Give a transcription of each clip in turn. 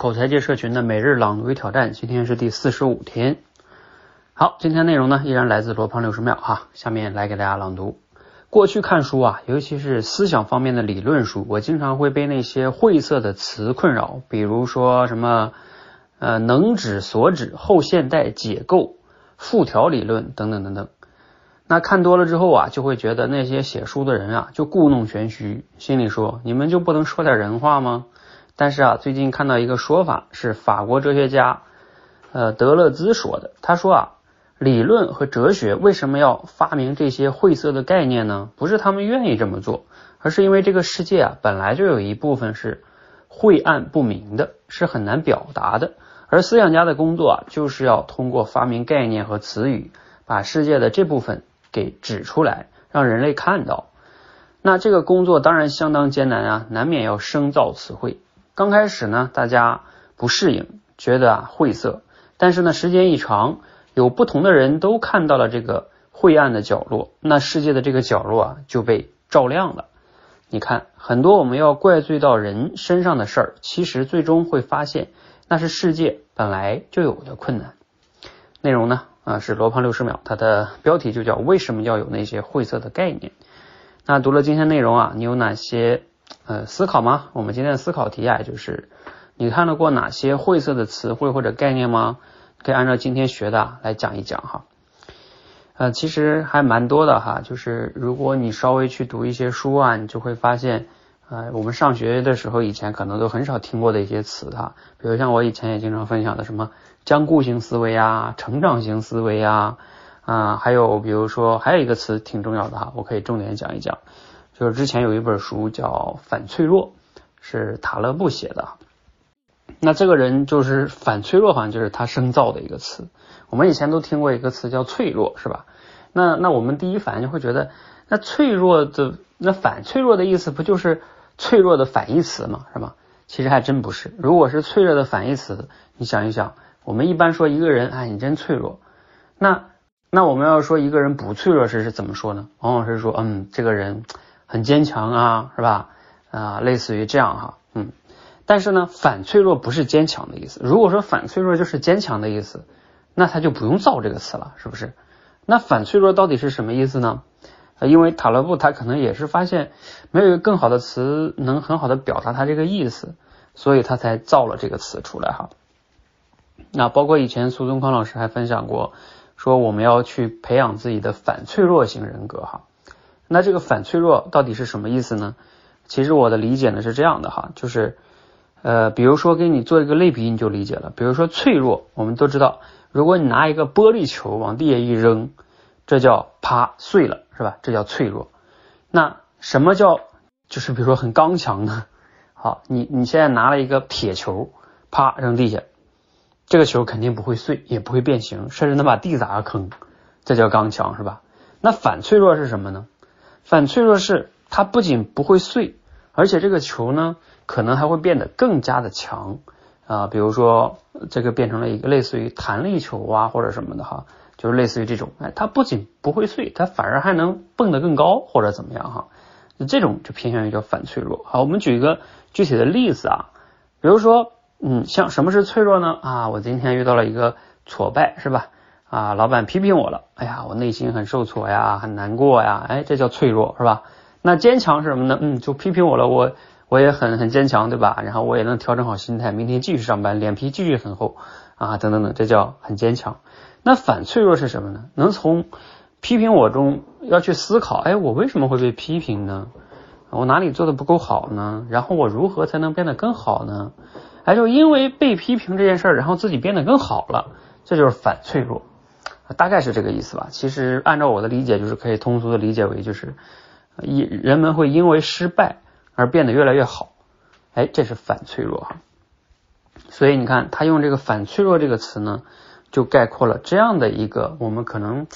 口才界社群的每日朗读与挑战，今天是第四十五天。好，今天内容呢依然来自罗胖六十秒哈，下面来给大家朗读。过去看书啊，尤其是思想方面的理论书，我经常会被那些晦涩的词困扰，比如说什么呃能指所指、后现代解构、复条理论等等等等。那看多了之后啊，就会觉得那些写书的人啊，就故弄玄虚，心里说你们就不能说点人话吗？但是啊，最近看到一个说法，是法国哲学家呃德勒兹说的。他说啊，理论和哲学为什么要发明这些晦涩的概念呢？不是他们愿意这么做，而是因为这个世界啊，本来就有一部分是晦暗不明的，是很难表达的。而思想家的工作啊，就是要通过发明概念和词语，把世界的这部分。给指出来，让人类看到。那这个工作当然相当艰难啊，难免要生造词汇。刚开始呢，大家不适应，觉得啊晦涩。但是呢，时间一长，有不同的人都看到了这个晦暗的角落，那世界的这个角落啊就被照亮了。你看，很多我们要怪罪到人身上的事儿，其实最终会发现，那是世界本来就有的困难。内容呢？啊，是罗胖六十秒，它的标题就叫为什么要有那些晦涩的概念？那读了今天内容啊，你有哪些呃思考吗？我们今天的思考题啊，就是你看到过哪些晦涩的词汇或者概念吗？可以按照今天学的来讲一讲哈。呃，其实还蛮多的哈，就是如果你稍微去读一些书啊，你就会发现，呃，我们上学的时候以前可能都很少听过的一些词哈，比如像我以前也经常分享的什么。僵固型思维啊，成长型思维啊，啊，还有比如说还有一个词挺重要的哈，我可以重点讲一讲，就是之前有一本书叫《反脆弱》，是塔勒布写的。那这个人就是反脆弱，好像就是他生造的一个词。我们以前都听过一个词叫脆弱，是吧？那那我们第一反应就会觉得，那脆弱的那反脆弱的意思不就是脆弱的反义词吗？是吧？其实还真不是。如果是脆弱的反义词，你想一想。我们一般说一个人，哎，你真脆弱。那那我们要说一个人不脆弱时是怎么说呢？往往是说，嗯，这个人很坚强啊，是吧？啊，类似于这样哈，嗯。但是呢，反脆弱不是坚强的意思。如果说反脆弱就是坚强的意思，那他就不用造这个词了，是不是？那反脆弱到底是什么意思呢？因为塔勒布他可能也是发现没有一个更好的词能很好的表达他这个意思，所以他才造了这个词出来哈。那包括以前苏东康老师还分享过，说我们要去培养自己的反脆弱型人格哈。那这个反脆弱到底是什么意思呢？其实我的理解呢是这样的哈，就是呃，比如说给你做一个类比你就理解了。比如说脆弱，我们都知道，如果你拿一个玻璃球往地下一扔，这叫啪碎了是吧？这叫脆弱。那什么叫就是比如说很刚强呢？好，你你现在拿了一个铁球，啪扔地下。这个球肯定不会碎，也不会变形，甚至能把地砸个坑，这叫刚强是吧？那反脆弱是什么呢？反脆弱是它不仅不会碎，而且这个球呢，可能还会变得更加的强啊。比如说这个变成了一个类似于弹力球啊，或者什么的哈，就是类似于这种，哎，它不仅不会碎，它反而还能蹦得更高或者怎么样哈？这种就偏向于叫反脆弱。好，我们举一个具体的例子啊，比如说。嗯，像什么是脆弱呢？啊，我今天遇到了一个挫败，是吧？啊，老板批评我了，哎呀，我内心很受挫呀，很难过呀，哎，这叫脆弱，是吧？那坚强是什么呢？嗯，就批评我了，我我也很很坚强，对吧？然后我也能调整好心态，明天继续上班，脸皮继续很厚啊，等等等，这叫很坚强。那反脆弱是什么呢？能从批评我中要去思考，哎，我为什么会被批评呢？我哪里做的不够好呢？然后我如何才能变得更好呢？哎，就因为被批评这件事儿，然后自己变得更好了，这就是反脆弱，大概是这个意思吧。其实按照我的理解，就是可以通俗的理解为，就是一人们会因为失败而变得越来越好。哎，这是反脆弱哈。所以你看，他用这个反脆弱这个词呢，就概括了这样的一个我们可能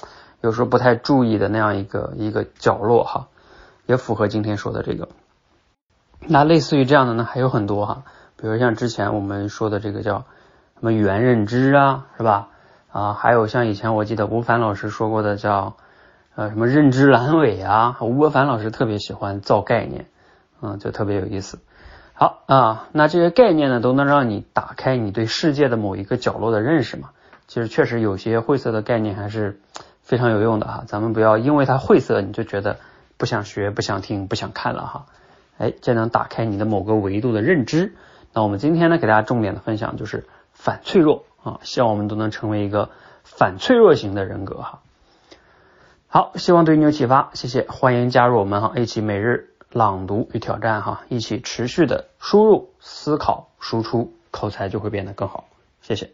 有时候不太注意的那样一个一个角落哈，也符合今天说的这个。那类似于这样的呢，还有很多哈。比如像之前我们说的这个叫什么原认知啊，是吧？啊，还有像以前我记得吴凡老师说过的叫呃什么认知阑尾啊，吴伯凡老师特别喜欢造概念，嗯，就特别有意思。好啊，那这些概念呢，都能让你打开你对世界的某一个角落的认识嘛？其实确实有些晦涩的概念还是非常有用的哈。咱们不要因为它晦涩，你就觉得不想学、不想听、不想看了哈。哎，这能打开你的某个维度的认知。那我们今天呢，给大家重点的分享就是反脆弱啊，希望我们都能成为一个反脆弱型的人格哈。好，希望对你有启发，谢谢，欢迎加入我们哈，一起每日朗读与挑战哈，一起持续的输入、思考、输出，口才就会变得更好。谢谢。